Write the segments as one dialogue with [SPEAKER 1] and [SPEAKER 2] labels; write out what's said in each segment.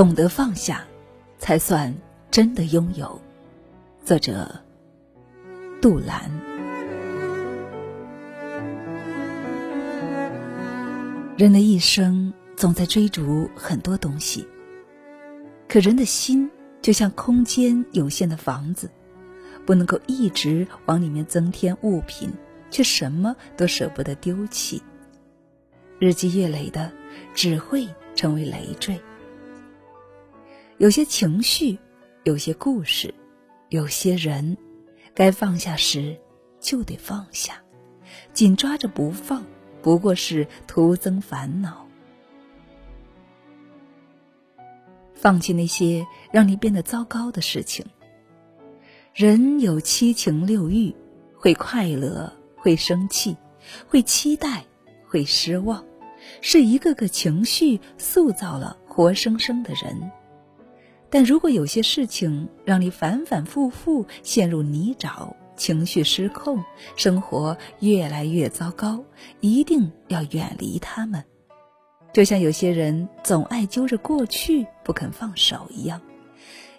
[SPEAKER 1] 懂得放下，才算真的拥有。作者：杜兰。人的一生总在追逐很多东西，可人的心就像空间有限的房子，不能够一直往里面增添物品，却什么都舍不得丢弃。日积月累的，只会成为累赘。有些情绪，有些故事，有些人，该放下时就得放下，紧抓着不放，不过是徒增烦恼。放弃那些让你变得糟糕的事情。人有七情六欲，会快乐，会生气，会期待，会失望。是一个个情绪塑造了活生生的人，但如果有些事情让你反反复复陷入泥沼，情绪失控，生活越来越糟糕，一定要远离他们。就像有些人总爱揪着过去不肯放手一样，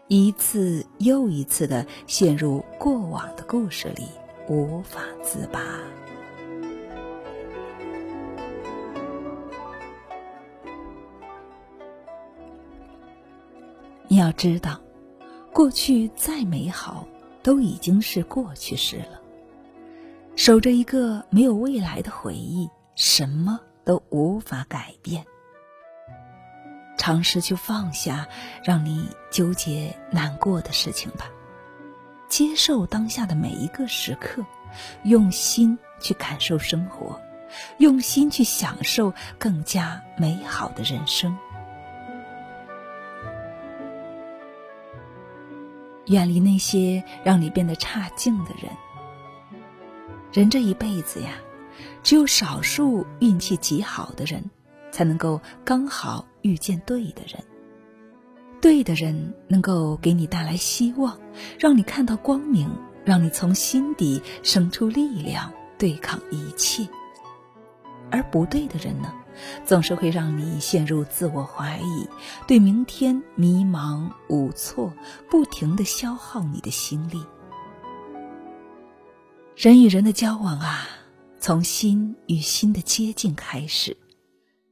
[SPEAKER 1] 一次又一次的陷入过往的故事里，无法自拔。你要知道，过去再美好，都已经是过去式了。守着一个没有未来的回忆，什么都无法改变。尝试去放下让你纠结难过的事情吧，接受当下的每一个时刻，用心去感受生活，用心去享受更加美好的人生。远离那些让你变得差劲的人。人这一辈子呀，只有少数运气极好的人，才能够刚好遇见对的人。对的人能够给你带来希望，让你看到光明，让你从心底生出力量，对抗一切。而不对的人呢？总是会让你陷入自我怀疑，对明天迷茫无措，不停的消耗你的心力。人与人的交往啊，从心与心的接近开始，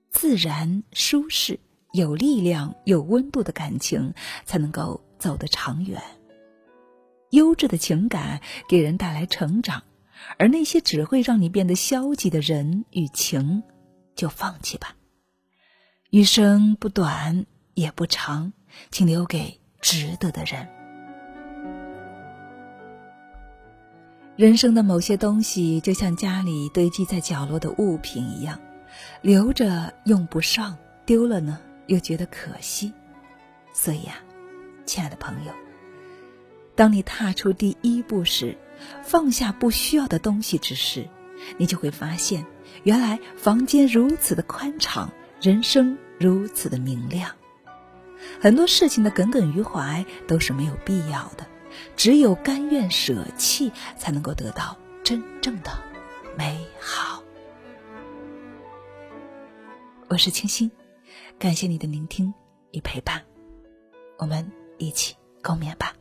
[SPEAKER 1] 自然、舒适、有力量、有温度的感情才能够走得长远。优质的情感给人带来成长，而那些只会让你变得消极的人与情。就放弃吧。余生不短也不长，请留给值得的人。人生的某些东西，就像家里堆积在角落的物品一样，留着用不上，丢了呢又觉得可惜。所以呀，亲爱的朋友，当你踏出第一步时，放下不需要的东西之时，你就会发现。原来房间如此的宽敞，人生如此的明亮。很多事情的耿耿于怀都是没有必要的，只有甘愿舍弃，才能够得到真正的美好。我是清新，感谢你的聆听与陪伴，我们一起共勉吧。